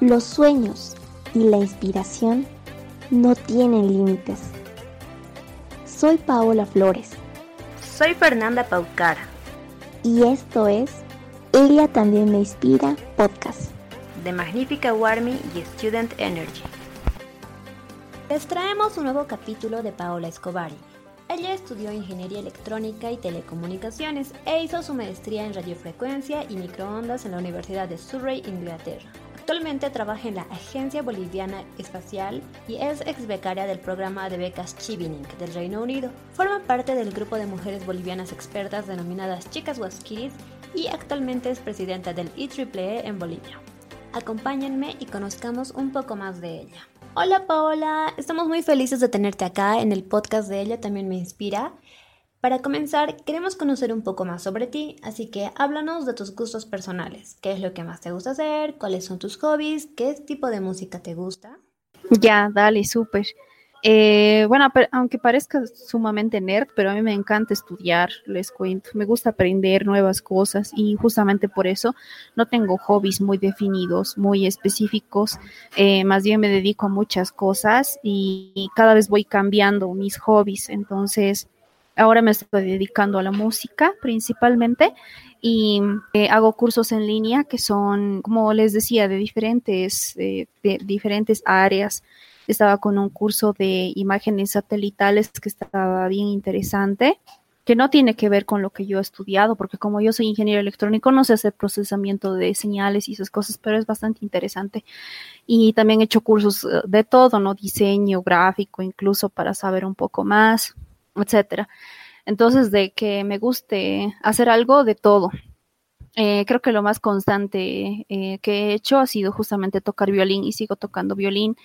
Los sueños y la inspiración no tienen límites. Soy Paola Flores. Soy Fernanda Paucara. Y esto es Ella también me inspira podcast. De Magnífica Warmy y Student Energy. Les traemos un nuevo capítulo de Paola Escobari. Ella estudió Ingeniería Electrónica y Telecomunicaciones e hizo su maestría en radiofrecuencia y microondas en la Universidad de Surrey, Inglaterra. Actualmente trabaja en la Agencia Boliviana Espacial y es ex becaria del programa de becas Chivinink del Reino Unido. Forma parte del grupo de mujeres bolivianas expertas denominadas Chicas Huasquiris y actualmente es presidenta del IEEE e en Bolivia. Acompáñenme y conozcamos un poco más de ella. Hola Paola, estamos muy felices de tenerte acá en el podcast de ella, también me inspira. Para comenzar, queremos conocer un poco más sobre ti, así que háblanos de tus gustos personales. ¿Qué es lo que más te gusta hacer? ¿Cuáles son tus hobbies? ¿Qué tipo de música te gusta? Ya, dale, súper. Eh, bueno, aunque parezca sumamente nerd, pero a mí me encanta estudiar, les cuento. Me gusta aprender nuevas cosas y justamente por eso no tengo hobbies muy definidos, muy específicos. Eh, más bien me dedico a muchas cosas y cada vez voy cambiando mis hobbies. Entonces, Ahora me estoy dedicando a la música principalmente y eh, hago cursos en línea que son, como les decía, de diferentes, eh, de diferentes áreas. Estaba con un curso de imágenes satelitales que estaba bien interesante, que no tiene que ver con lo que yo he estudiado, porque como yo soy ingeniero electrónico, no sé hacer procesamiento de señales y esas cosas, pero es bastante interesante. Y también he hecho cursos eh, de todo, ¿no? Diseño gráfico, incluso para saber un poco más etcétera. Entonces, de que me guste hacer algo de todo. Eh, creo que lo más constante eh, que he hecho ha sido justamente tocar violín y sigo tocando violín.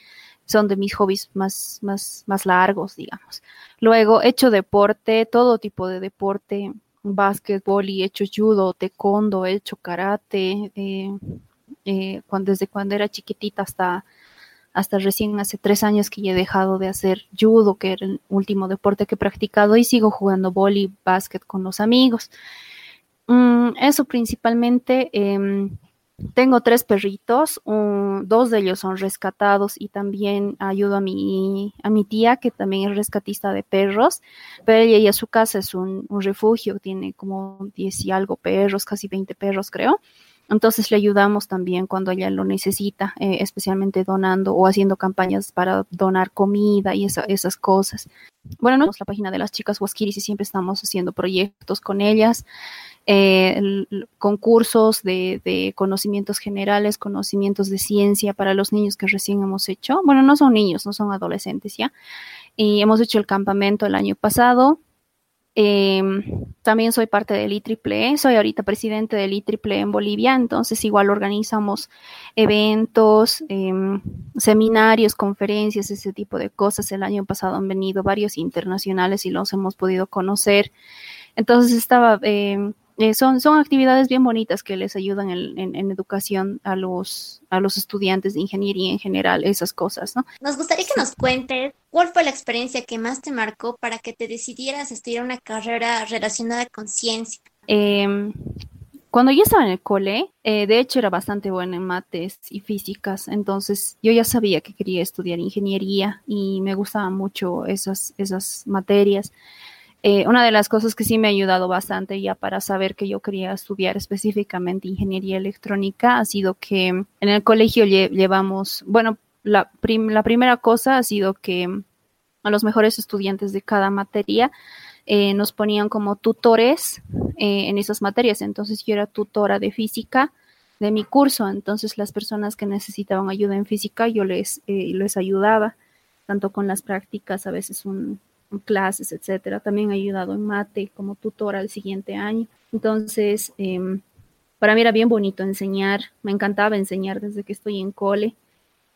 Son de mis hobbies más, más, más largos, digamos. Luego, he hecho deporte, todo tipo de deporte, básquetbol y he hecho judo, taekwondo, he hecho karate, eh, cuando, desde cuando era chiquitita hasta hasta recién hace tres años que ya he dejado de hacer judo, que era el último deporte que he practicado, y sigo jugando boli, básquet con los amigos. Mm, eso principalmente. Em, tengo tres perritos, dos de ellos son rescatados y también ayudo a mi, a mi tía, que también es rescatista de perros, pero ella y su casa es un, un refugio, tiene como 10 y algo perros, casi 20 perros creo. Entonces le ayudamos también cuando ella lo necesita, eh, especialmente donando o haciendo campañas para donar comida y esas cosas. Bueno, no la página de las chicas Huasquiris y siempre estamos haciendo proyectos con ellas, eh, concursos de, de, conocimientos generales, conocimientos de ciencia para los niños que recién hemos hecho. Bueno, no son niños, no son adolescentes ya. Y hemos hecho el campamento el año pasado Em, también soy parte del IEEE, soy ahorita presidente del IEEE en Bolivia, entonces igual organizamos eventos, em, seminarios, conferencias, ese tipo de cosas. El año pasado han venido varios internacionales y los hemos podido conocer. Entonces estaba em, eh, son, son actividades bien bonitas que les ayudan en, educación a los, a los estudiantes de ingeniería en general, esas cosas, ¿no? Nos gustaría que nos cuentes cuál fue la experiencia que más te marcó para que te decidieras estudiar una carrera relacionada con ciencia. Em, cuando yo estaba en el cole, eh, de hecho era bastante buena en mates y físicas, entonces yo ya sabía que quería estudiar ingeniería y me gustaban mucho esas, esas materias. Eh, una de las cosas que sí me ha ayudado bastante ya para saber que yo quería estudiar específicamente ingeniería electrónica ha sido que en el colegio llevamos, bueno, la, la primera cosa ha sido que a los mejores estudiantes de cada materia eh, nos ponían como tutores eh, en esas materias. Entonces yo era tutora de física de mi curso, entonces las personas que necesitaban ayuda en física yo les, les ayudaba, tanto con las prácticas, a veces un, clases, etcétera. También he ayudado en mate como tutora el siguiente año. Entonces, em, para mí era bien bonito enseñar. Me encantaba enseñar desde que estoy en cole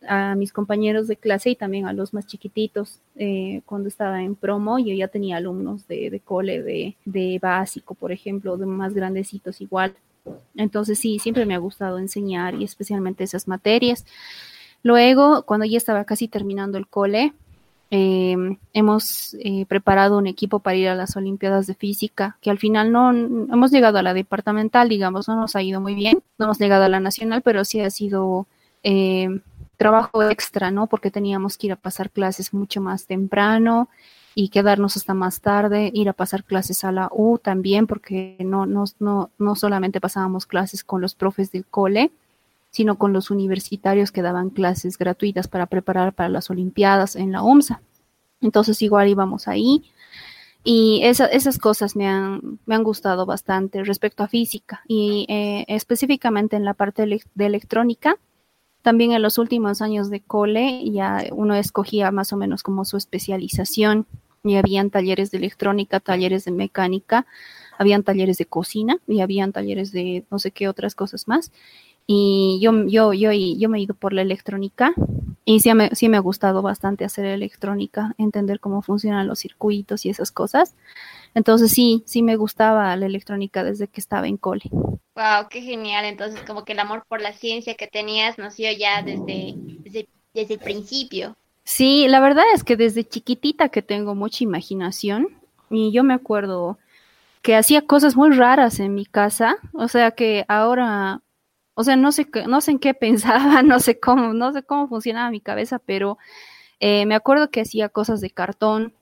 a mis compañeros de clase y también a los más chiquititos. Eh, cuando estaba en promo, yo ya tenía alumnos de, de cole, de, de, básico, por ejemplo, de más grandecitos igual. Entonces sí, siempre me ha gustado enseñar y especialmente esas materias. Luego, cuando ya estaba casi terminando el cole, eh, hemos eh, preparado un equipo para ir a las Olimpiadas de Física, que al final no hemos llegado a la departamental, digamos, no nos ha ido muy bien, no hemos llegado a la nacional, pero sí ha sido eh, trabajo extra, ¿no? Porque teníamos que ir a pasar clases mucho más temprano y quedarnos hasta más tarde, ir a pasar clases a la U también, porque no, no, no, no solamente pasábamos clases con los profes del cole, sino con los universitarios que daban clases gratuitas para preparar para las Olimpiadas en la UMSA. Entonces igual íbamos ahí y esas cosas me han, me han gustado bastante respecto a física y eh, específicamente en la parte de electrónica. También en los últimos años de cole ya uno escogía más o menos como su especialización y habían talleres de electrónica, talleres de mecánica, habían talleres de cocina y habían talleres de no sé qué otras cosas más. Y yo, yo, yo, yo me he ido por la electrónica y sí me, sí me ha gustado bastante hacer electrónica, entender cómo funcionan los circuitos y esas cosas. Entonces sí, sí me gustaba la electrónica desde que estaba en cole. Wow, qué genial. Entonces como que el amor por la ciencia que tenías nació ya desde, desde, desde el principio. Sí, la verdad es que desde chiquitita que tengo mucha imaginación y yo me acuerdo que hacía cosas muy raras en mi casa, o sea que ahora o sea, no sé, no sé en qué pensaba, no sé cómo, no sé cómo funcionaba mi cabeza, pero eh, me acuerdo que hacía cosas de cartón,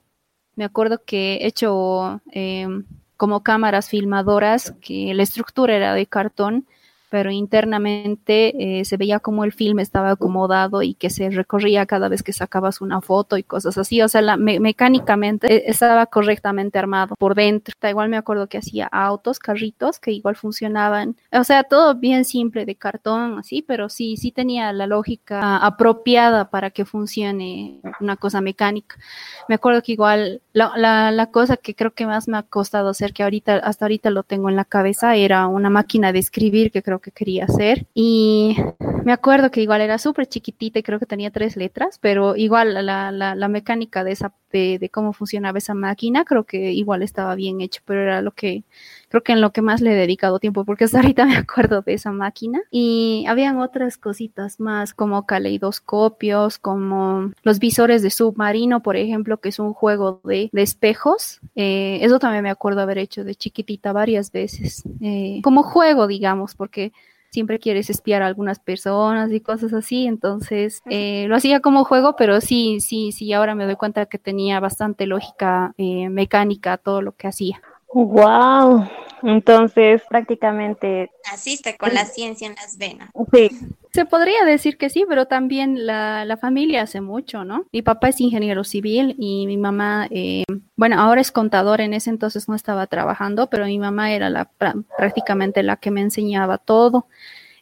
me acuerdo que he hecho em, como cámaras filmadoras, que la estructura era de cartón, pero internamente eh, se veía como el film estaba acomodado y que se recorría cada vez que sacabas una foto y cosas así. O sea, mecánicamente eh, estaba correctamente armado por dentro. igual me acuerdo que hacía autos, carritos que igual funcionaban. O sea, todo bien simple de cartón, así, pero sí, sí tenía la lógica apropiada para que funcione una cosa mecánica. Me acuerdo que igual la, la, la cosa que creo que más me ha costado hacer, que ahorita, hasta ahorita lo tengo en la cabeza, era una máquina de escribir que creo que quería hacer. Y me acuerdo que igual era súper chiquitita y creo que tenía tres letras, pero igual la, la, la mecánica de esa de, cómo funcionaba esa máquina, creo que igual estaba bien hecho, pero era lo que, creo que en lo que más le he dedicado tiempo, porque hasta ahorita me acuerdo de esa máquina. Y habían otras cositas más, como caleidoscopios, como los visores de submarino, por ejemplo, que es un juego de, de espejos. Eh, eso también me acuerdo haber hecho de chiquitita varias veces, eh, como juego, digamos, porque siempre quieres espiar a algunas personas y cosas así, entonces eh, lo hacía como juego, pero sí, sí, sí, ahora me doy cuenta que tenía bastante lógica eh, mecánica todo lo que hacía. Wow, entonces prácticamente naciste con la ciencia en las venas. Sí. Se podría decir que sí, pero también la, la familia hace mucho, ¿no? Mi papá es ingeniero civil y mi mamá, eh, bueno, ahora es contador, en ese entonces no estaba trabajando, pero mi mamá era la, prácticamente la que me enseñaba todo.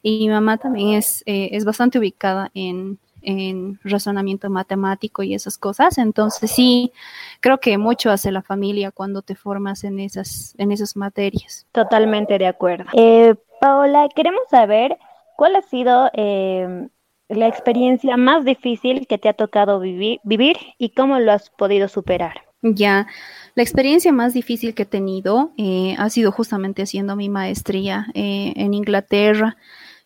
Y mi mamá también es, eh, es bastante ubicada en, en razonamiento matemático y esas cosas. Entonces sí, creo que mucho hace la familia cuando te formas en esas, en esas materias. Totalmente de acuerdo. Eh, Paola, queremos saber ¿Cuál ha sido em, la experiencia más difícil que te ha tocado vivir, vivir y cómo lo has podido superar? Ya, la experiencia más difícil que he tenido eh, ha sido justamente haciendo mi maestría eh, en Inglaterra.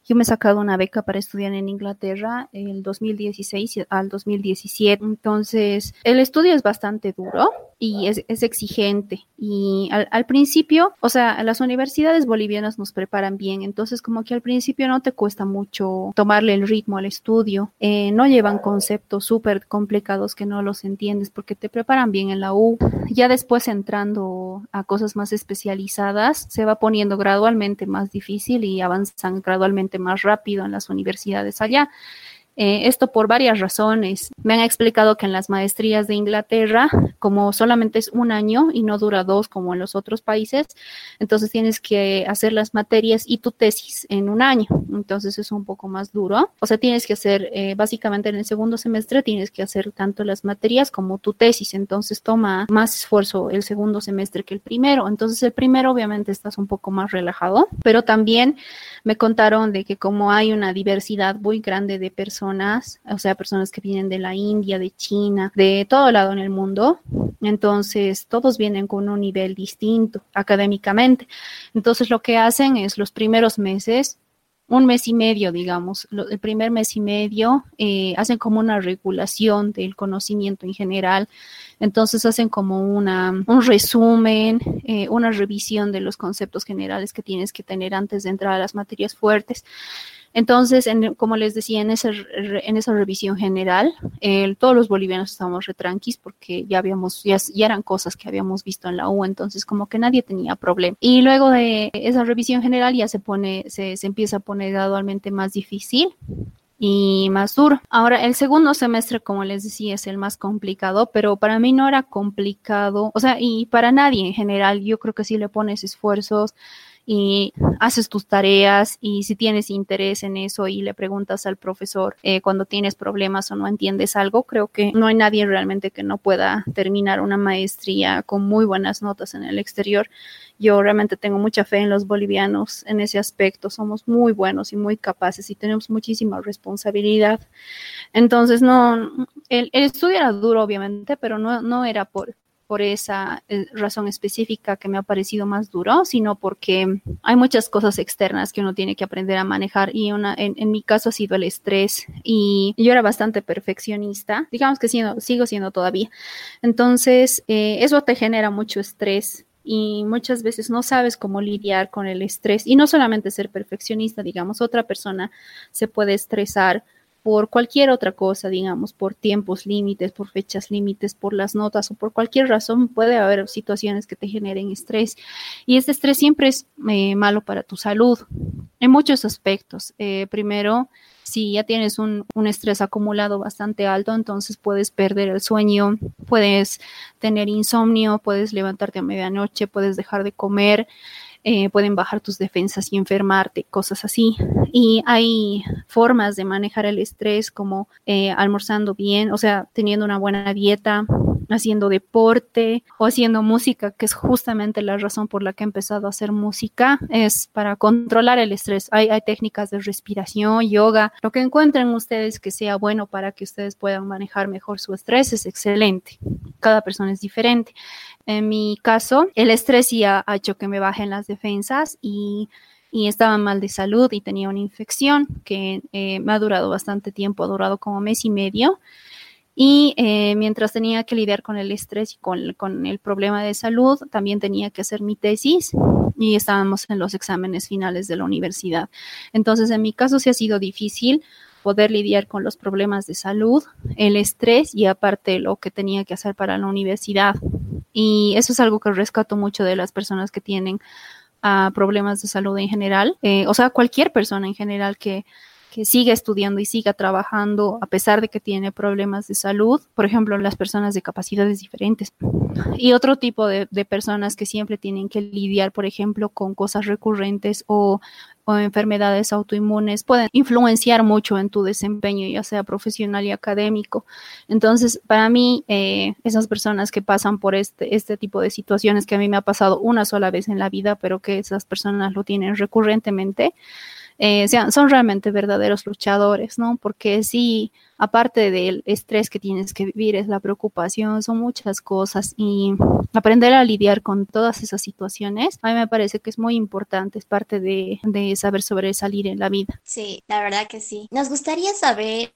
Yo me he sacado una beca para estudiar en Inglaterra el 2016 al 2017. Entonces, el estudio es bastante duro y es, exigente. Y al, principio, o sea, las universidades bolivianas nos preparan bien. Entonces, como que al principio no te cuesta mucho tomarle el ritmo al estudio. Eh, no llevan conceptos súper complicados que no los entiendes porque te preparan bien en la U. Ya después entrando a cosas más especializadas, se va poniendo gradualmente más difícil y avanzan gradualmente más rápido en las universidades allá. Eh, esto por varias razones. Me han explicado que en las maestrías de Inglaterra, como solamente es un año y no dura dos como en los otros países, entonces tienes que hacer las materias y tu tesis en un año. Entonces es un poco más duro. O sea, tienes que hacer, eh, básicamente en el segundo semestre tienes que hacer tanto las materias como tu tesis. Entonces toma más esfuerzo el segundo semestre que el primero. Entonces el primero obviamente estás un poco más relajado, pero también me contaron de que como hay una diversidad muy grande de personas, o sea, personas que vienen de la India, de China, de todo lado en el mundo. Entonces, todos vienen con un nivel distinto académicamente. Entonces, lo que hacen es los primeros meses un mes y medio, digamos, el primer mes y medio, eh, hacen como una regulación del conocimiento en general. Entonces hacen como una, un resumen, eh, una revisión de los conceptos generales que tienes que tener antes de entrar a las materias fuertes. Entonces, como les decía, en, esa, en esa revisión general, todos los bolivianos estábamos retranquis porque ya habíamos, ya, eran cosas que habíamos visto en la U, entonces como que nadie tenía problema. Y luego de esa revisión general ya se pone, se, se empieza a poner gradualmente más difícil y más duro. Ahora, el segundo semestre, como les decía, es el más complicado, pero para mí no era complicado, o sea, y para nadie en general, yo creo que si le pones esfuerzos, y haces tus tareas y si tienes interés en eso y le preguntas al profesor eh, cuando tienes problemas o no entiendes algo, creo que no hay nadie realmente que no pueda terminar una maestría con muy buenas notas en el exterior. Yo realmente tengo mucha fe en los bolivianos en ese aspecto. Somos muy buenos y muy capaces y tenemos muchísima responsabilidad. Entonces, no, el, el estudio era duro, obviamente, pero no, no era por, por esa eh, razón específica que me ha parecido más duro, sino porque hay muchas cosas externas que uno tiene que aprender a manejar y una, en, mi caso ha sido el estrés y yo era bastante perfeccionista, digamos que sigo siendo todavía. Entonces, eh, eso te genera mucho estrés y muchas veces no sabes cómo lidiar con el estrés y no solamente ser perfeccionista, digamos, otra persona se puede estresar por cualquier otra cosa, digamos, por tiempos límites, por fechas límites, por las notas o por cualquier razón, puede haber situaciones que te generen estrés. Y este estrés siempre es eh, malo para tu salud en muchos aspectos. Eh, primero, si ya tienes un, un, estrés acumulado bastante alto, entonces puedes perder el sueño, puedes tener insomnio, puedes levantarte a medianoche, puedes dejar de comer. Eh, pueden bajar tus defensas y enfermarte, cosas así. Y hay formas de manejar el estrés como eh, almorzando bien, o sea, teniendo una buena dieta, haciendo deporte o haciendo música, que es justamente la razón por la que he empezado a hacer música, es para controlar el estrés. Hay, hay técnicas de respiración, yoga, lo que encuentren ustedes que sea bueno para que ustedes puedan manejar mejor su estrés es excelente. Cada persona es diferente. En mi caso, el estrés ya ha hecho que me bajen las defensas y, estaba mal de salud y tenía una infección que eh, me ha durado bastante tiempo, ha durado como mes y medio. Y eh, mientras tenía que lidiar con el estrés y con, el problema de salud, también tenía que hacer mi tesis y estábamos en los exámenes finales de la universidad. Entonces, en mi caso sí ha sido difícil poder lidiar con los problemas de salud, el estrés y aparte lo que tenía que hacer para la universidad. Y eso es algo que rescato mucho de las personas que tienen uh, problemas de salud en general, eh, o sea, cualquier persona en general que, que siga estudiando y siga trabajando a pesar de que tiene problemas de salud, por ejemplo, las personas de capacidades diferentes. Y otro tipo de, personas que siempre tienen que lidiar, por ejemplo, con cosas recurrentes o o enfermedades autoinmunes pueden influenciar mucho en tu desempeño, ya sea profesional y académico. Entonces, para mí, eh, esas personas que pasan por este, este tipo de situaciones que a mí me ha pasado una sola vez en la vida, pero que esas personas lo tienen recurrentemente, eh, son realmente verdaderos luchadores, ¿no? Porque sí, aparte del estrés que tienes que vivir, es la preocupación, son muchas cosas y aprender a lidiar con todas esas situaciones, a mí me parece que es muy importante, es parte de, de saber sobresalir en la vida. Sí, la verdad que sí. Nos gustaría saber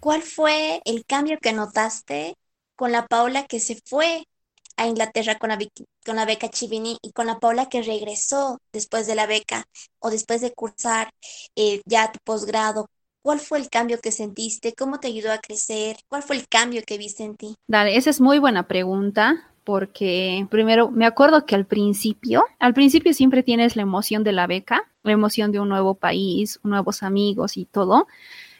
cuál fue el cambio que notaste con la Paula que se fue a Inglaterra con la, con la beca Chivini y con la Paula que regresó después de la beca o después de cursar eh, ya tu posgrado. ¿Cuál fue el cambio que sentiste? ¿Cómo te ayudó a crecer? ¿Cuál fue el cambio que viste en ti? Dale, esa es muy buena pregunta porque primero me acuerdo que al principio, al principio siempre tienes la emoción de la beca, la emoción de un nuevo país, nuevos amigos y todo.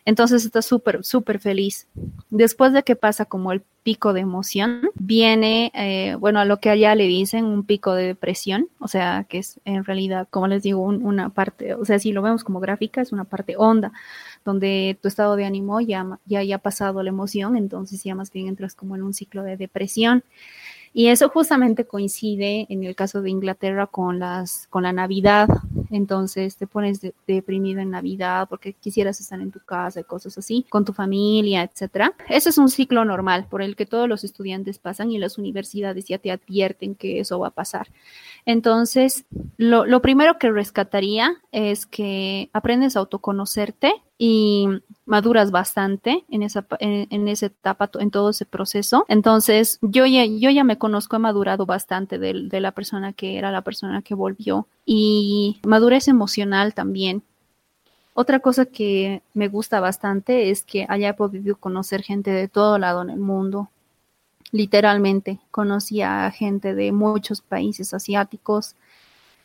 Entonces estás súper, súper feliz. Después de que pasa como el pico de emoción, viene, eh, bueno, a lo que allá le dicen un pico de depresión, o sea, que es en realidad, como les digo, una parte, o sea, si lo vemos como gráfica, es una parte honda, donde tu estado de ánimo ya, ya, ya ha pasado la emoción, entonces ya más bien entras como en un ciclo de depresión. Y eso justamente coincide en el caso de Inglaterra con las con la Navidad. Entonces te pones deprimido en Navidad porque quisieras estar en tu casa y cosas así, con tu familia, etcétera. Ese es un ciclo normal por el que todos los estudiantes pasan y las universidades ya te advierten que eso va a pasar. Entonces, lo, lo primero que rescataría es que aprendes a autoconocerte y maduras bastante en esa, en, esa etapa, en todo ese proceso. Entonces, yo ya, yo ya me conozco, he madurado bastante de la persona que era la persona que volvió y madurez emocional también. Otra cosa que me gusta bastante es que allá he podido conocer gente de todo lado en el mundo. Literalmente, conocí a gente de muchos países asiáticos,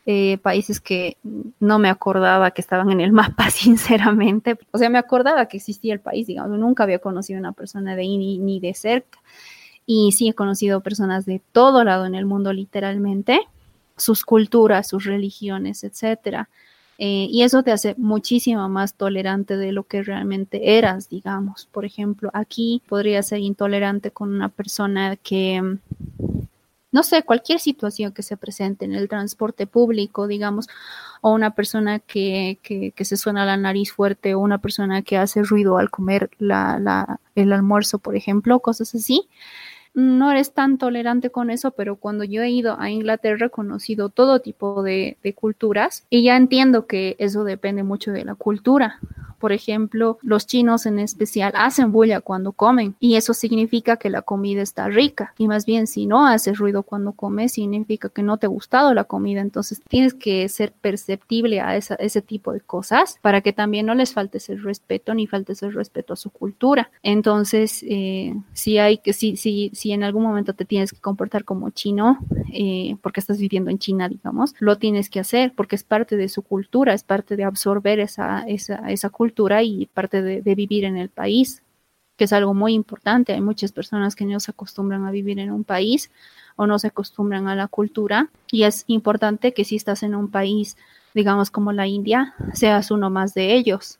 eh, países que no me acordaba que estaban en el mapa, sinceramente. O sea, me acordaba que existía el país, digamos, nunca había conocido a una persona de ahí ni, ni de cerca. Y sí he conocido personas de todo lado en el mundo, literalmente, sus culturas, sus religiones, etcétera. Eh, y eso te hace muchísimo más tolerante de lo que realmente eras, digamos. Por ejemplo, aquí podría ser intolerante con una persona que, no sé, cualquier situación que se presente en el transporte público, digamos, o una persona que, que, que se suena la nariz fuerte, o una persona que hace ruido al comer la, la, el almuerzo, por ejemplo, cosas así no eres tan tolerante con eso, pero cuando yo he ido a Inglaterra he conocido todo tipo de, de, culturas y ya entiendo que eso depende mucho de la cultura. Por ejemplo, los chinos en especial hacen bulla cuando comen y eso significa que la comida está rica. Y más bien, si no haces ruido cuando comes, significa que no te ha gustado la comida. Entonces tienes que ser perceptible a esa, ese tipo de cosas para que también no les faltes el respeto ni faltes el respeto a su cultura. Entonces, eh, si hay que, si, si, si en algún momento te tienes que comportar como chino, eh, porque estás viviendo en China, digamos, lo tienes que hacer porque es parte de su cultura, es parte de absorber esa, esa, esa cultura y parte de, vivir en el país, que es algo muy importante. Hay muchas personas que no se acostumbran a vivir en un país o no se acostumbran a la cultura y es importante que si estás en un país, digamos como la India, seas uno más de ellos,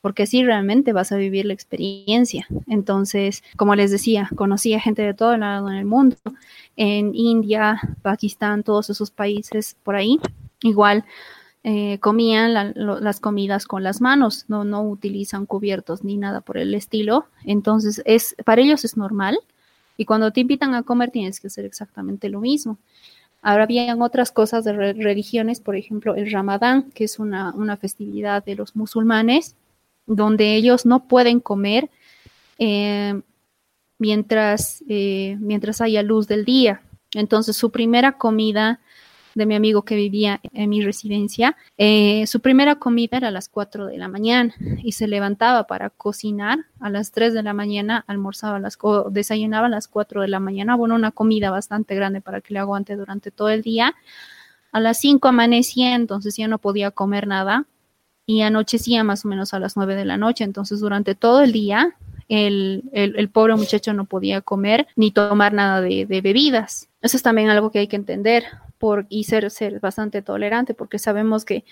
porque así realmente vas a vivir la experiencia. Entonces, como les decía, conocí a gente de todo lado en el mundo, en India, Pakistán, todos esos países por ahí. Igual eh, comían las comidas con las manos, no, no utilizan cubiertos ni nada por el estilo. Entonces, es, para ellos es normal. Y cuando te invitan a comer, tienes que hacer exactamente lo mismo. Ahora habían otras cosas de religiones, por ejemplo, el Ramadán, que es una, una, festividad de los musulmanes, donde ellos no pueden comer eh, mientras, eh, mientras haya luz del día. Entonces, su primera comida de mi amigo que vivía en mi residencia, eh, su primera comida era a las 4 de la mañana y se levantaba para cocinar a las 3 de la mañana, almorzaba las, o desayunaba a las 4 de la mañana, bueno, una comida bastante grande para que le aguante durante todo el día. A las 5 amanecía, entonces ya no podía comer nada y anochecía más o menos a las 9 de la noche, entonces durante todo el día el, el, pobre muchacho no podía comer ni tomar nada de, de, bebidas. Eso es también algo que hay que entender por, y ser, ser bastante tolerante, porque sabemos que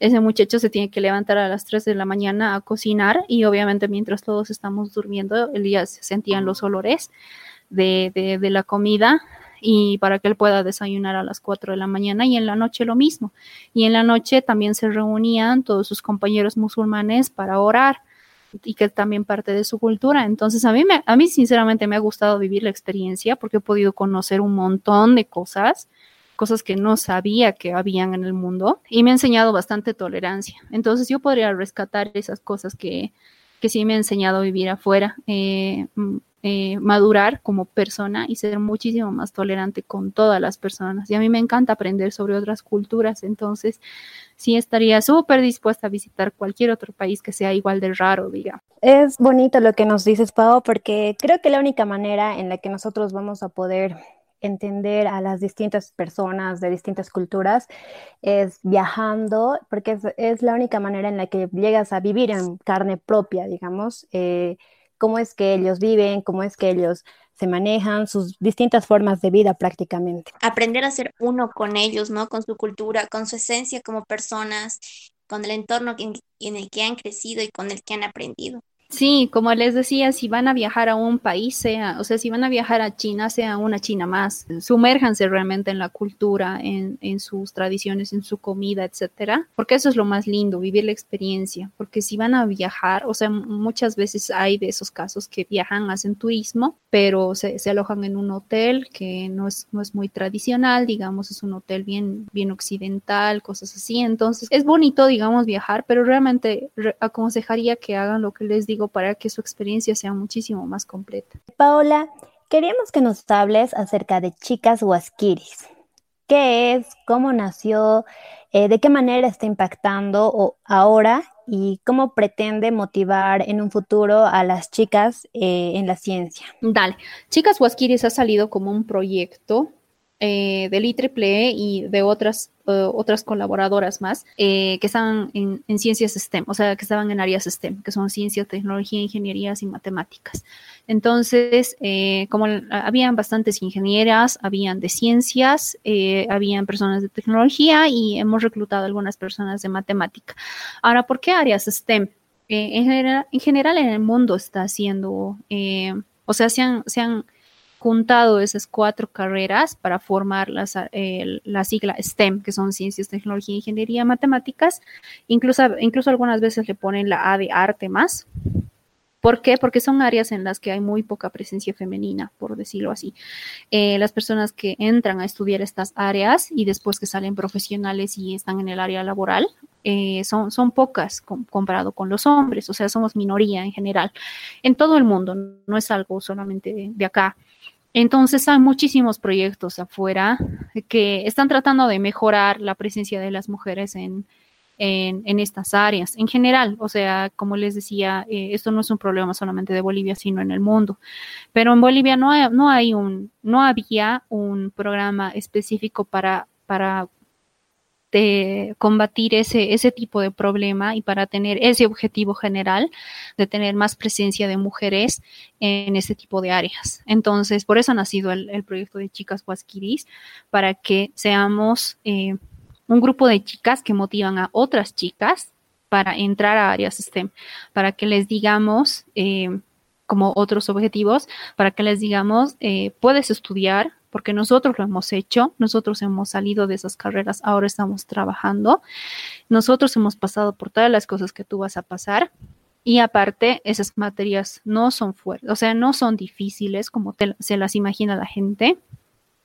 ese muchacho se tiene que levantar a las 3 de la mañana a cocinar y obviamente mientras todos estamos durmiendo, él ya se sentían los olores de, la comida y para que él pueda desayunar a las 4 de la mañana y en la noche lo mismo. Y en la noche también se reunían todos sus compañeros musulmanes para orar y que también parte de su cultura. Entonces, a me, a mí sinceramente me ha gustado vivir la experiencia porque he podido conocer un montón de cosas, cosas que no sabía que habían en el mundo y me ha enseñado bastante tolerancia. Entonces, yo podría rescatar esas cosas que, que sí me ha enseñado a vivir afuera. Eh, mm, eh, madurar como persona y ser muchísimo más tolerante con todas las personas. Y a mí me encanta aprender sobre otras culturas, entonces sí estaría súper dispuesta a visitar cualquier otro país que sea igual de raro, diga. Es bonito lo que nos dices, Pau, porque creo que la única manera en la que nosotros vamos a poder entender a las distintas personas de distintas culturas es viajando, porque es, la única manera en la que llegas a vivir en carne propia, digamos. Eh, cómo es que ellos viven, cómo es que ellos se manejan, sus distintas formas de vida prácticamente. Aprender a ser uno con ellos, ¿no? Con su cultura, con su esencia como personas, con el entorno en, el que han crecido y con el que han aprendido. Sí, como les decía, si van a viajar a un país, sea, o sea, si van a viajar a China, sea una China más, sumérjanse realmente en la cultura, en, en sus tradiciones, en su comida, etcétera, porque eso es lo más lindo, vivir la experiencia, porque si van a viajar, o sea, muchas veces hay de esos casos que viajan, hacen turismo, pero se, alojan en un hotel que no es, no es muy tradicional, digamos, es un hotel bien, bien occidental, cosas así, entonces es bonito, digamos, viajar, pero realmente aconsejaría que hagan lo que les digo para que su experiencia sea muchísimo más completa. Paola, queríamos que nos hables acerca de chicas huasquiris. qué es, cómo nació, eh, de qué manera está impactando ahora y cómo pretende motivar en un futuro a las chicas eh, en la ciencia. Dale, Chicas Huasquiris ha salido como un proyecto eh, del IEEE y de otras, eh, otras colaboradoras más eh, que estaban en, ciencias STEM, o sea, que estaban en áreas STEM, que son ciencia, tecnología, ingenierías y matemáticas. Entonces, como habían bastantes ingenieras, habían de ciencias, habían personas de tecnología y hemos reclutado algunas personas de matemática. Ahora, ¿por qué áreas STEM? En general, en, general, en el mundo está haciendo, o sea, se se han juntado esas cuatro carreras para formar las, la sigla STEM, que son ciencias, tecnología, ingeniería, matemáticas. Incluso, incluso algunas veces le ponen la A de arte más. ¿Por qué? Porque son áreas en las que hay muy poca presencia femenina, por decirlo así. Eh, las personas que entran a estudiar estas áreas y después que salen profesionales y están en el área laboral, eh, son, son pocas comparado con los hombres, o sea, somos minoría en general. En todo el mundo, no es algo solamente de acá. Entonces hay muchísimos proyectos afuera que están tratando de mejorar la presencia de las mujeres en, en, estas áreas en general. O sea, como les decía, eh, esto no es un problema solamente de Bolivia, sino en el mundo. Pero en Bolivia no, hay, no, hay un, no había un programa específico para, para de combatir ese, ese tipo de problema y para tener ese objetivo general de tener más presencia de mujeres en ese tipo de áreas. Entonces, por eso ha nacido el, proyecto de Chicas Huasquiris, para que seamos eh, un grupo de chicas que motivan a otras chicas para entrar a áreas STEM, para que les digamos, eh, como otros objetivos, para que les digamos, eh, puedes estudiar, porque nosotros lo hemos hecho, nosotros hemos salido de esas carreras, ahora estamos trabajando, nosotros hemos pasado por todas las cosas que tú vas a pasar. Y aparte, esas materias no son fuertes, o sea, no son difíciles como se las imagina la gente,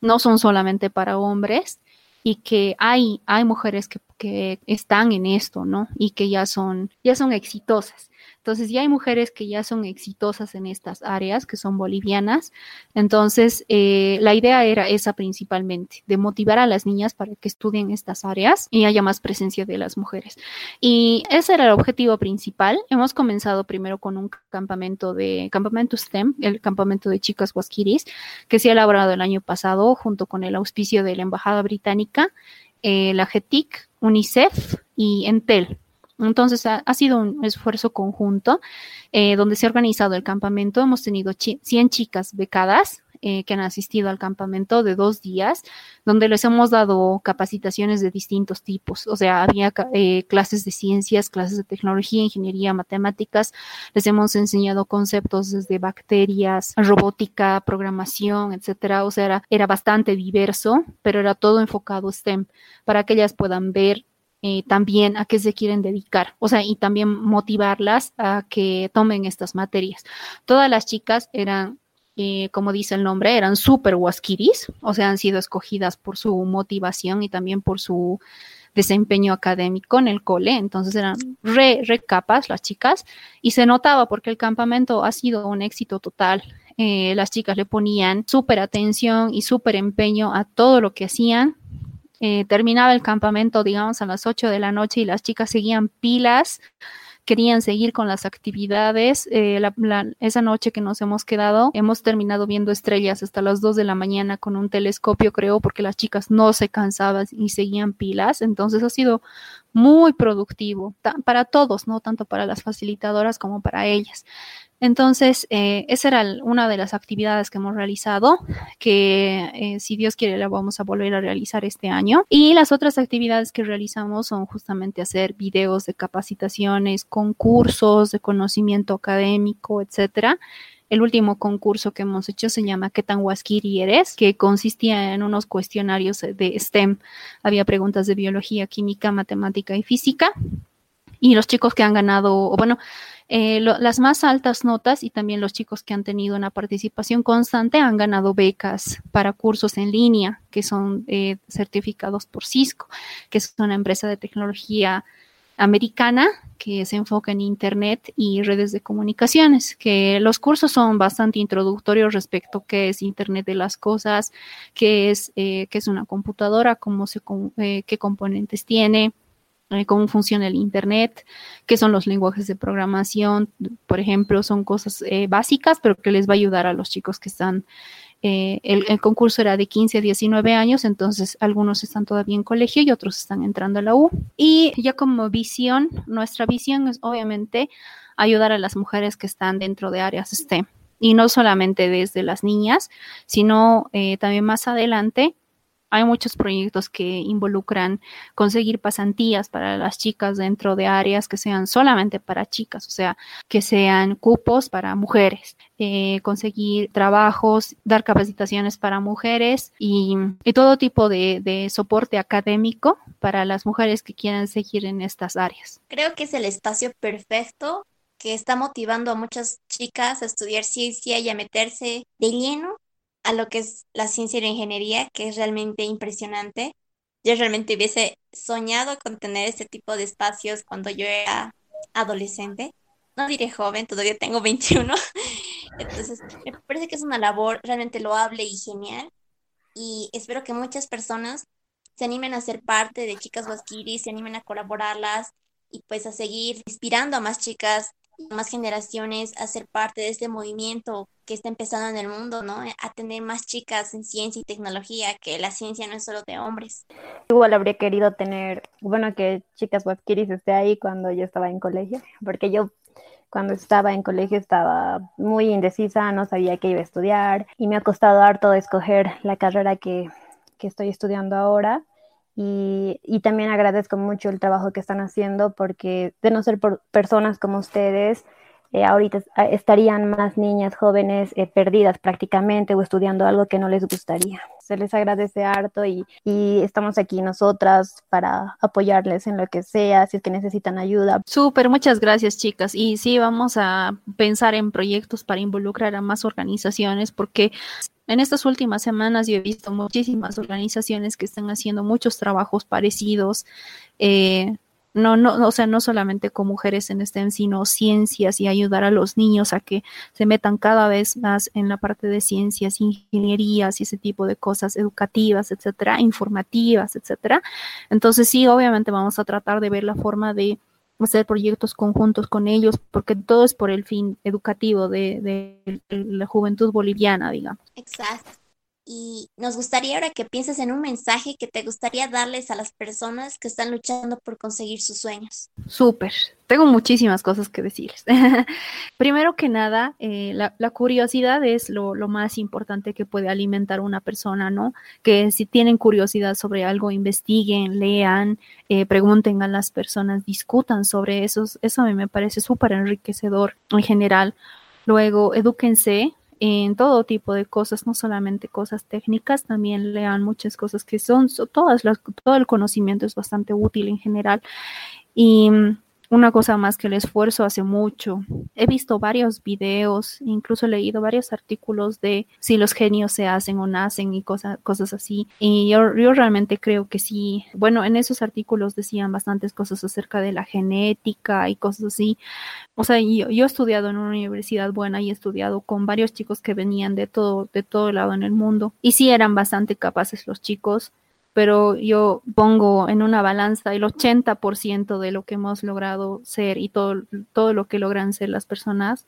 no son solamente para hombres. Y que hay, hay mujeres que, que están en esto, ¿no? Y que ya son, ya son exitosas. Entonces ya hay mujeres que ya son exitosas en estas áreas, que son bolivianas. Entonces eh, la idea era esa principalmente, de motivar a las niñas para que estudien estas áreas y haya más presencia de las mujeres. Y ese era el objetivo principal. Hemos comenzado primero con un campamento de campamento STEM, el campamento de chicas huasquiris, que se ha elaborado el año pasado junto con el auspicio de la Embajada Británica, eh, la GETIC, UNICEF y Entel. Entonces ha, sido un esfuerzo conjunto eh, donde se ha organizado el campamento. Hemos tenido 100 chicas becadas eh, que han asistido al campamento de dos días, donde les hemos dado capacitaciones de distintos tipos. O sea, había eh, clases de ciencias, clases de tecnología, ingeniería, matemáticas. Les hemos enseñado conceptos desde bacterias, robótica, programación, etcétera. O sea, era, bastante diverso, pero era todo enfocado STEM para que ellas puedan ver eh, también a qué se quieren dedicar, o sea, y también motivarlas a que tomen estas materias. Todas las chicas eran, eh, como dice el nombre, eran súper huasquiris, o sea, han sido escogidas por su motivación y también por su desempeño académico en el cole, entonces eran re, re capas las chicas y se notaba porque el campamento ha sido un éxito total. Eh, las chicas le ponían súper atención y súper empeño a todo lo que hacían eh, terminaba el campamento, digamos, a las 8 de la noche y las chicas seguían pilas, querían seguir con las actividades. Eh, esa noche que nos hemos quedado, hemos terminado viendo estrellas hasta las 2 de la mañana con un telescopio, creo, porque las chicas no se cansaban y seguían pilas. Entonces ha sido muy productivo para todos, no tanto para las facilitadoras como para ellas. Entonces, eh, esa era una de las actividades que hemos realizado, que eh, si Dios quiere la vamos a volver a realizar este año. Y las otras actividades que realizamos son justamente hacer videos de capacitaciones, concursos de conocimiento académico, etcétera. El último concurso que hemos hecho se llama ¿Qué tan huasquiri eres? que consistía en unos cuestionarios de STEM. Había preguntas de biología, química, matemática y física. Y los chicos que han ganado, bueno, eh, las más altas notas y también los chicos que han tenido una participación constante han ganado becas para cursos en línea que son eh, certificados por Cisco, que es una empresa de tecnología americana que se enfoca en Internet y redes de comunicaciones, que los cursos son bastante introductorios respecto a qué es Internet de las cosas, qué es, eh, qué es una computadora, cómo se, eh, qué componentes tiene, eh, cómo funciona el Internet, qué son los lenguajes de programación, por ejemplo, son cosas básicas, pero que les va a ayudar a los chicos que están eh, el, concurso era de 15 a 19 años, entonces algunos están todavía en colegio y otros están entrando a la U. Y ya como visión, nuestra visión es obviamente ayudar a las mujeres que están dentro de áreas STEM. Y no solamente desde las niñas, sino eh, también más adelante hay muchos proyectos que involucran conseguir pasantías para las chicas dentro de áreas que sean solamente para chicas, o sea, que sean cupos para mujeres, eh, conseguir trabajos, dar capacitaciones para mujeres y, todo tipo de, de, soporte académico para las mujeres que quieran seguir en estas áreas. Creo que es el espacio perfecto que está motivando a muchas chicas a estudiar ciencia y a meterse de lleno a lo que es la ciencia y la ingeniería, que es realmente impresionante. Yo realmente hubiese soñado con tener este tipo de espacios cuando yo era adolescente. No diré joven, todavía tengo 21. Entonces, me parece que es una labor realmente loable y genial. Y espero que muchas personas se animen a ser parte de Chicas Huasquiris, se animen a colaborarlas y pues a seguir inspirando a más chicas más generaciones a ser parte de este movimiento que está empezando en el mundo, ¿no? A tener más chicas en ciencia y tecnología, que la ciencia no es solo de hombres. Igual habría querido tener, bueno, que Chicas Webkiris esté ahí cuando yo estaba en colegio, porque yo cuando estaba en colegio estaba muy indecisa, no sabía qué iba a estudiar y me ha costado harto escoger la carrera que, que estoy estudiando ahora. Y, también agradezco mucho el trabajo que están haciendo porque de no ser por personas como ustedes, eh, ahorita estarían más niñas jóvenes eh, perdidas prácticamente o estudiando algo que no les gustaría. Se les agradece harto y, y, estamos aquí nosotras para apoyarles en lo que sea, si es que necesitan ayuda. Súper, muchas gracias chicas. Y sí, vamos a pensar en proyectos para involucrar a más organizaciones porque en estas últimas semanas yo he visto muchísimas organizaciones que están haciendo muchos trabajos parecidos. Eh, no, no, o sea, no solamente con mujeres en STEM, sino ciencias y ayudar a los niños a que se metan cada vez más en la parte de ciencias, ingenierías y ese tipo de cosas educativas, etcétera, informativas, etcétera. Entonces sí, obviamente vamos a tratar de ver la forma de hacer proyectos conjuntos con ellos, porque todo es por el fin educativo de, de, la juventud boliviana, digamos. Exacto. Y nos gustaría ahora que pienses en un mensaje que te gustaría darles a las personas que están luchando por conseguir sus sueños. Súper, tengo muchísimas cosas que decirles. Primero que nada, eh, la, curiosidad es lo, más importante que puede alimentar una persona, ¿no? Que si tienen curiosidad sobre algo, investiguen, lean, eh, pregunten a las personas, discutan sobre eso. Eso a mí me parece súper enriquecedor en general. Luego, edúquense, en todo tipo de cosas, no solamente cosas técnicas, también lean muchas cosas que son, todas las, todo el conocimiento es bastante útil en general. Y una cosa más que el esfuerzo hace mucho. He visto varios videos, incluso he leído varios artículos de si los genios se hacen o nacen y cosas, cosas así. Y yo, yo realmente creo que sí. Bueno, en esos artículos decían bastantes cosas acerca de la genética y cosas así. O sea, yo, yo he estudiado en una universidad buena y he estudiado con varios chicos que venían de todo, de todo lado en el mundo. Y sí eran bastante capaces los chicos pero yo pongo en una balanza el 80% de lo que hemos logrado ser y todo, todo lo que logran ser las personas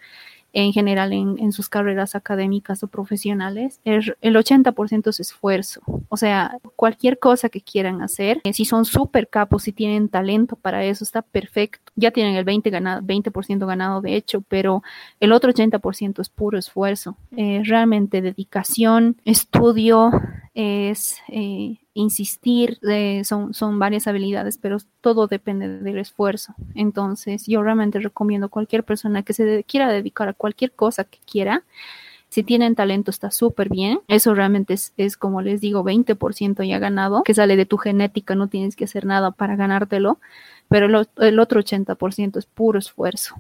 en general en, sus carreras académicas o profesionales, el, el 80% es esfuerzo. O sea, cualquier cosa que quieran hacer, eh, si son súper capos, si tienen talento para eso, está perfecto. Ya tienen el 20%, ganado, 20 ganado de hecho, pero el otro 80% es puro esfuerzo. Eh, realmente dedicación, estudio, es eh, insistir, eh, son, son varias habilidades, pero todo depende del esfuerzo. Entonces, yo realmente recomiendo a cualquier persona que se quiera dedicar a cualquier cosa que quiera. Si tienen talento está súper bien. Eso realmente es, es, como les digo, 20% ya ganado, que sale de tu genética, no tienes que hacer nada para ganártelo, pero el, el otro 80% es puro esfuerzo.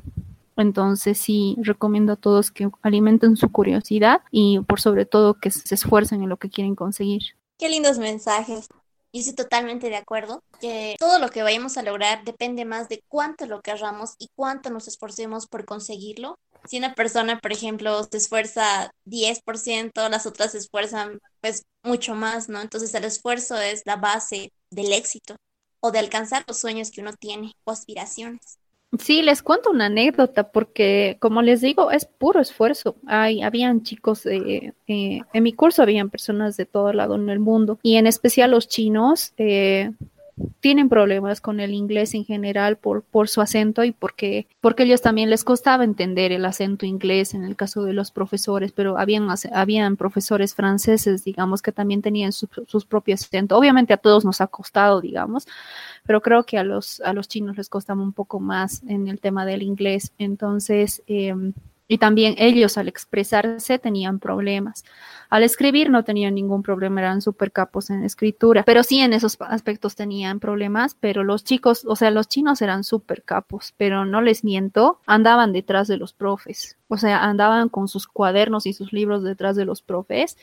Entonces sí recomiendo a todos que alimenten su curiosidad y por sobre todo que se esfuercen en lo que quieren conseguir. Qué lindos mensajes. y estoy totalmente de acuerdo que todo lo que vayamos a lograr depende más de cuánto lo querramos y cuánto nos esforcemos por conseguirlo. Si una persona, por ejemplo, se esfuerza 10%, las otras se esfuerzan pues mucho más, ¿no? Entonces el esfuerzo es la base del éxito o de alcanzar los sueños que uno tiene o aspiraciones. Sí, les cuento una anécdota porque, como les digo, es puro esfuerzo. Hay, habían chicos, eh, en mi curso habían personas de todo lado en el mundo y en especial los chinos. Eh, tienen problemas con el inglés en general por, por su acento y porque, porque ellos también les costaba entender el acento inglés en el caso de los profesores, pero habían, habían profesores franceses, digamos, que también tenían sus propios acentos. Obviamente a todos nos ha costado, digamos, pero creo que a los, a los chinos les costaba un poco más en el tema del inglés. Entonces, em, y también ellos al expresarse tenían problemas. Al escribir no tenían ningún problema, eran súper capos en escritura, pero sí en esos aspectos tenían problemas, pero los chicos, o sea, los chinos eran súper capos, pero no les miento, andaban detrás de los profes, o sea, andaban con sus cuadernos y sus libros detrás de los profes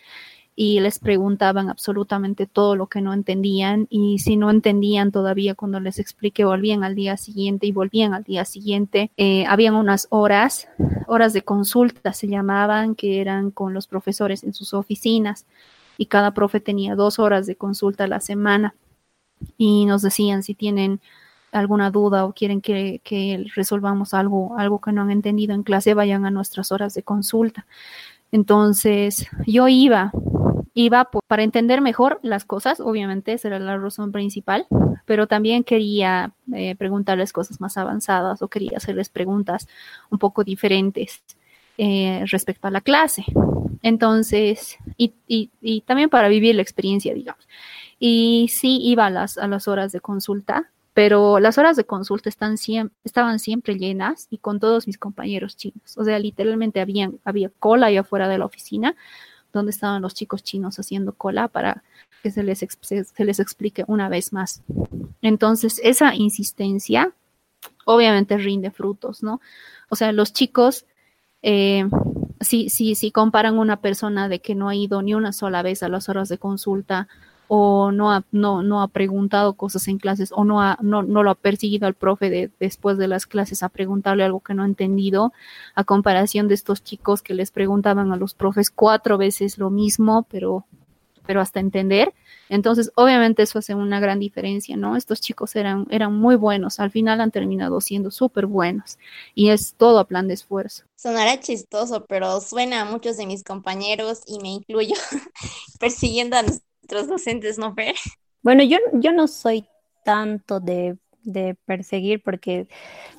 y les preguntaban absolutamente todo lo que no entendían y si no entendían todavía cuando les expliqué volvían al día siguiente y volvían al día siguiente. Eh, habían unas horas, horas de consulta se llamaban, que eran con los profesores en sus oficinas y cada profe tenía dos horas de consulta a la semana y nos decían si tienen alguna duda o quieren que, que resolvamos algo, algo que no han entendido en clase, vayan a nuestras horas de consulta. Entonces, yo iba iba para entender mejor las cosas, obviamente esa era la razón principal, pero también quería eh, preguntarles cosas más avanzadas o quería hacerles preguntas un poco diferentes eh, respecto a la clase. Entonces, y, y, también para vivir la experiencia, digamos. Y sí iba a las, a las horas de consulta, pero las horas de consulta están estaban siempre llenas y con todos mis compañeros chinos. O sea, literalmente había, había cola allá afuera de la oficina donde estaban los chicos chinos haciendo cola para que se les, se les explique una vez más. Entonces, esa insistencia obviamente rinde frutos, ¿no? O sea, los chicos, eh, si, si, si comparan una persona de que no ha ido ni una sola vez a las horas de consulta o no ha, no, no ha preguntado cosas en clases o no, ha, no, no lo ha perseguido al profe de, después de las clases a preguntarle algo que no ha entendido, a comparación de estos chicos que les preguntaban a los profes cuatro veces lo mismo, pero, pero hasta entender. Entonces, obviamente eso hace una gran diferencia, ¿no? Estos chicos eran, eran muy buenos, al final han terminado siendo súper buenos y es todo a plan de esfuerzo. Sonará chistoso, pero suena a muchos de mis compañeros y me incluyo persiguiendo a otros docentes, ¿no, Fer? Bueno, yo, yo no soy tanto de, perseguir porque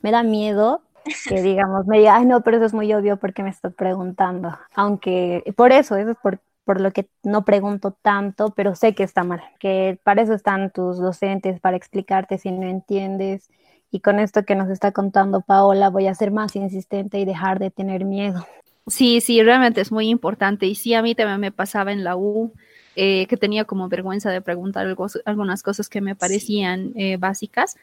me da miedo que digamos, me diga, ay no, pero eso es muy obvio porque me estás preguntando. Aunque por eso, eso es por, por lo que no pregunto tanto, pero sé que está mal, que para eso están tus docentes, para explicarte si no entiendes. Y con esto que nos está contando Paola, voy a ser más insistente y dejar de tener miedo. Sí, sí, realmente es muy importante. Y sí, a mí también me pasaba en la U eh, que tenía como vergüenza de preguntar algunas cosas que me parecían eh, básicas,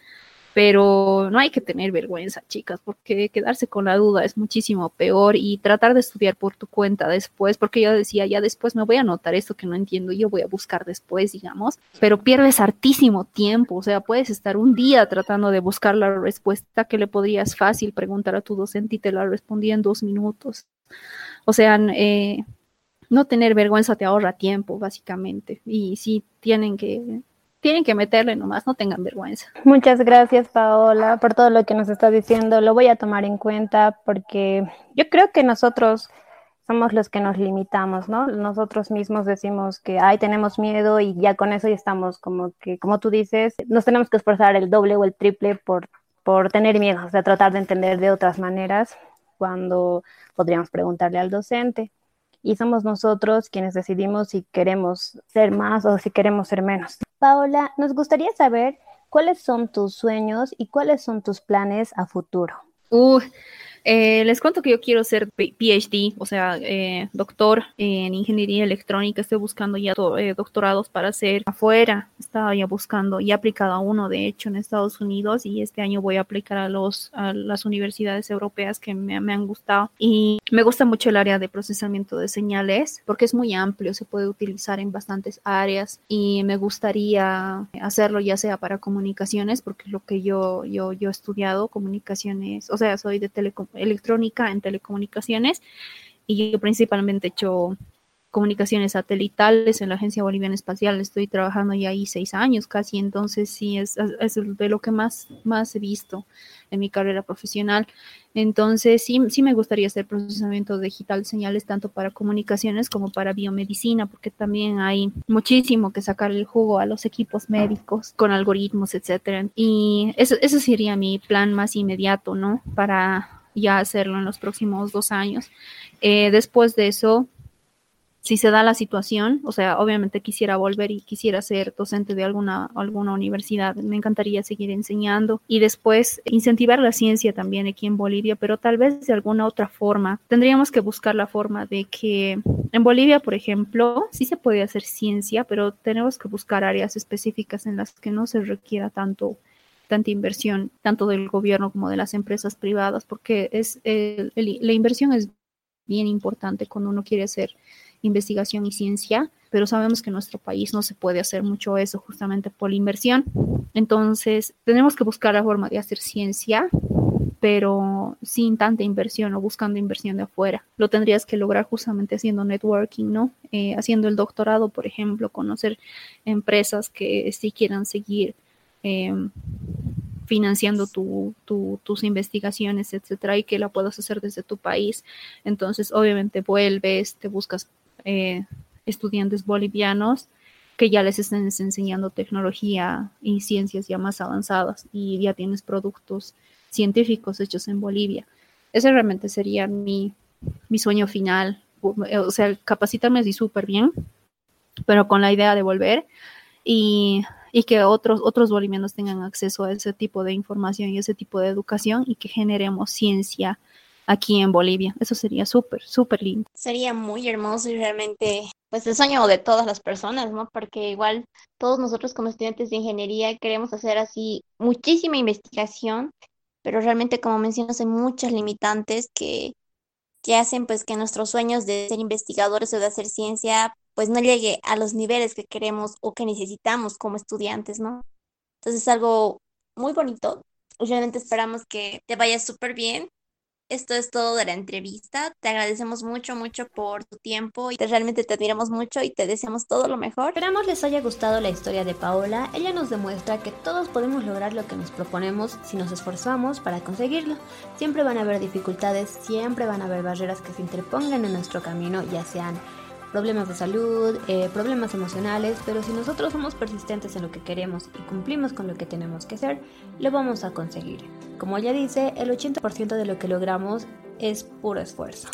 pero no hay que tener vergüenza, chicas, porque quedarse con la duda es muchísimo peor y tratar de estudiar por tu cuenta después, porque yo decía, ya después me voy a anotar esto que no entiendo, yo voy a buscar después, digamos, pero pierdes hartísimo tiempo, o sea, puedes estar un día tratando de buscar la respuesta que le podrías fácil preguntar a tu docente y te la respondía en dos minutos. O sea, eh, no tener vergüenza te ahorra tiempo, básicamente. Y sí, tienen que, tienen que meterle nomás, no tengan vergüenza. Muchas gracias, Paola, por todo lo que nos está diciendo. Lo voy a tomar en cuenta porque yo creo que nosotros somos los que nos limitamos, ¿no? Nosotros mismos decimos que, ay, tenemos miedo y ya con eso ya estamos como que, como tú dices, nos tenemos que esforzar el doble o el triple por, por tener miedo, o sea, tratar de entender de otras maneras cuando podríamos preguntarle al docente y somos nosotros quienes decidimos si queremos ser más o si queremos ser menos. Paola, nos gustaría saber cuáles son tus sueños y cuáles son tus planes a futuro. Eh, les cuento que yo quiero ser PhD, o sea, eh, doctor en ingeniería electrónica. Estoy buscando ya eh, doctorados para hacer afuera. Estaba ya buscando y aplicado a uno, de hecho, en Estados Unidos y este año voy a aplicar a, los, a las universidades europeas que me, me han gustado. Y me gusta mucho el área de procesamiento de señales porque es muy amplio, se puede utilizar en bastantes áreas y me gustaría hacerlo ya sea para comunicaciones, porque es lo que yo, yo, yo he estudiado, comunicaciones, o sea, soy de telecom electrónica en telecomunicaciones y yo principalmente he hecho comunicaciones satelitales en la Agencia Boliviana Espacial. Estoy trabajando ya ahí seis años casi, entonces sí, es, es, de lo que más, más he visto en mi carrera profesional. Entonces sí, sí me gustaría hacer procesamiento digital de señales tanto para comunicaciones como para biomedicina, porque también hay muchísimo que sacar el jugo a los equipos médicos con algoritmos, etcétera. Y eso, eso sería mi plan más inmediato, ¿no? Para ya hacerlo en los próximos dos años. Eh, después de eso, si se da la situación, o sea, obviamente quisiera volver y quisiera ser docente de alguna, alguna universidad, me encantaría seguir enseñando y después incentivar la ciencia también aquí en Bolivia, pero tal vez de alguna otra forma. Tendríamos que buscar la forma de que en Bolivia, por ejemplo, sí se puede hacer ciencia, pero tenemos que buscar áreas específicas en las que no se requiera tanto inversión, tanto del gobierno como de las empresas privadas, porque es la inversión es bien importante cuando uno quiere hacer investigación y ciencia, pero sabemos que en nuestro país no se puede hacer mucho eso justamente por la inversión. Entonces, tenemos que buscar la forma de hacer ciencia, pero sin tanta inversión o buscando inversión de afuera. Lo tendrías que lograr justamente haciendo networking, ¿no? Eh, haciendo el doctorado, por ejemplo, conocer empresas que sí quieran seguir em, financiando tus investigaciones, etcétera, y que la puedas hacer desde tu país. Entonces, obviamente, vuelves, te buscas eh, estudiantes bolivianos que ya les estén enseñando tecnología y ciencias ya más avanzadas y ya tienes productos científicos hechos en Bolivia. Ese realmente sería mi, mi sueño final. O sea, capacitarme así súper bien, pero con la idea de volver y, y, que otros, otros bolivianos tengan acceso a ese tipo de información y ese tipo de educación y que generemos ciencia aquí en Bolivia. Eso sería súper, súper lindo. Sería muy hermoso y realmente, pues el sueño de todas las personas, ¿no? Porque igual todos nosotros como estudiantes de ingeniería queremos hacer así muchísima investigación, pero realmente como mencionas hay muchas limitantes que, que hacen pues que nuestros sueños de ser investigadores o de hacer ciencia pues no llegue a los niveles que queremos o que necesitamos como estudiantes, ¿no? Entonces es algo muy bonito. Realmente esperamos que te vaya súper bien esto es todo de la entrevista. Te agradecemos mucho, mucho por tu tiempo y te, realmente te admiramos mucho y te deseamos todo lo mejor. Esperamos les haya gustado la historia de Paola. Ella nos demuestra que todos podemos lograr lo que nos proponemos si nos esforzamos para conseguirlo. Siempre van a haber dificultades, siempre van a haber barreras que se interpongan en nuestro camino, ya sean problemas de salud, eh, problemas emocionales, pero si nosotros somos persistentes en lo que queremos y cumplimos con lo que tenemos que hacer, lo vamos a conseguir. Como ella dice, el 80% de lo que logramos es puro esfuerzo.